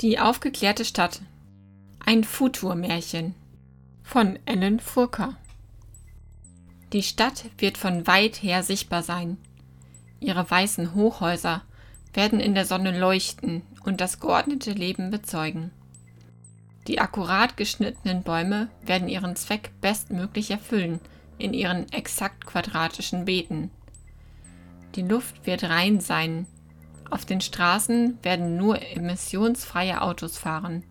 Die aufgeklärte Stadt. Ein Futurmärchen von Ellen Furka. Die Stadt wird von weit her sichtbar sein. Ihre weißen Hochhäuser werden in der Sonne leuchten und das geordnete Leben bezeugen. Die akkurat geschnittenen Bäume werden ihren Zweck bestmöglich erfüllen in ihren exakt quadratischen Beeten. Die Luft wird rein sein, auf den Straßen werden nur emissionsfreie Autos fahren.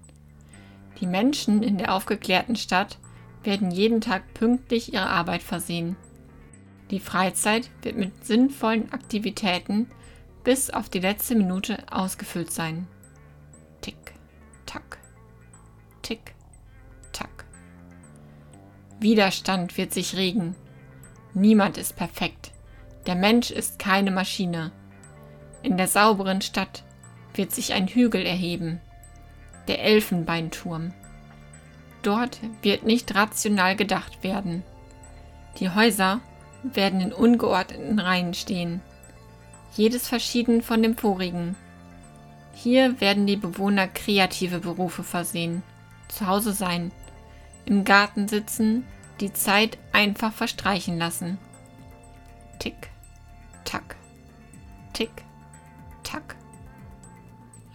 Die Menschen in der aufgeklärten Stadt werden jeden Tag pünktlich ihre Arbeit versehen. Die Freizeit wird mit sinnvollen Aktivitäten bis auf die letzte Minute ausgefüllt sein. Tick, tack, tick, tack. Widerstand wird sich regen. Niemand ist perfekt. Der Mensch ist keine Maschine. In der sauberen Stadt wird sich ein Hügel erheben, der Elfenbeinturm. Dort wird nicht rational gedacht werden. Die Häuser werden in ungeordneten Reihen stehen, jedes verschieden von dem vorigen. Hier werden die Bewohner kreative Berufe versehen, zu Hause sein, im Garten sitzen, die Zeit einfach verstreichen lassen. Tick,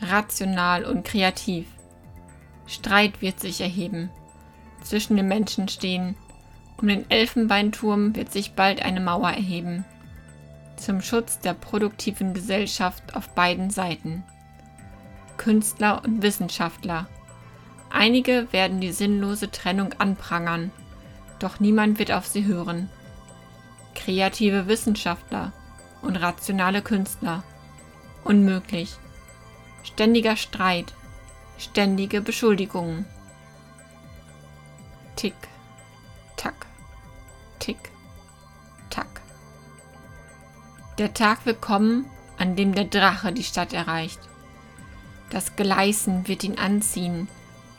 Rational und kreativ. Streit wird sich erheben, zwischen den Menschen stehen. Um den Elfenbeinturm wird sich bald eine Mauer erheben, zum Schutz der produktiven Gesellschaft auf beiden Seiten. Künstler und Wissenschaftler. Einige werden die sinnlose Trennung anprangern, doch niemand wird auf sie hören. Kreative Wissenschaftler und rationale Künstler. Unmöglich. Ständiger Streit, ständige Beschuldigungen. Tick, tack, tick, tack. Der Tag wird kommen, an dem der Drache die Stadt erreicht. Das Gleißen wird ihn anziehen,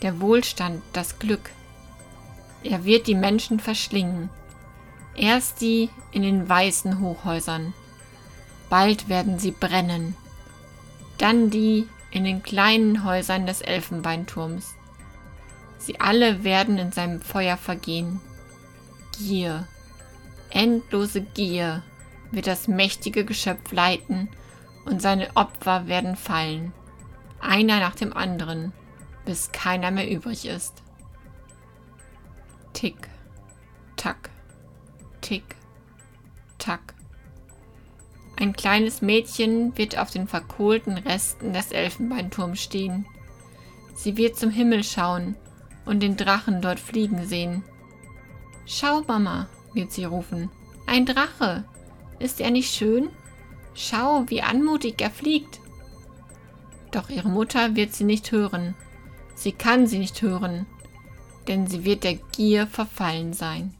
der Wohlstand, das Glück. Er wird die Menschen verschlingen, erst die in den weißen Hochhäusern. Bald werden sie brennen, dann die in den kleinen Häusern des Elfenbeinturms. Sie alle werden in seinem Feuer vergehen. Gier, endlose Gier wird das mächtige Geschöpf leiten und seine Opfer werden fallen, einer nach dem anderen, bis keiner mehr übrig ist. Tick, tack, tick, tack. Ein kleines Mädchen wird auf den verkohlten Resten des Elfenbeinturms stehen. Sie wird zum Himmel schauen und den Drachen dort fliegen sehen. Schau, Mama, wird sie rufen. Ein Drache. Ist er nicht schön? Schau, wie anmutig er fliegt. Doch ihre Mutter wird sie nicht hören. Sie kann sie nicht hören, denn sie wird der Gier verfallen sein.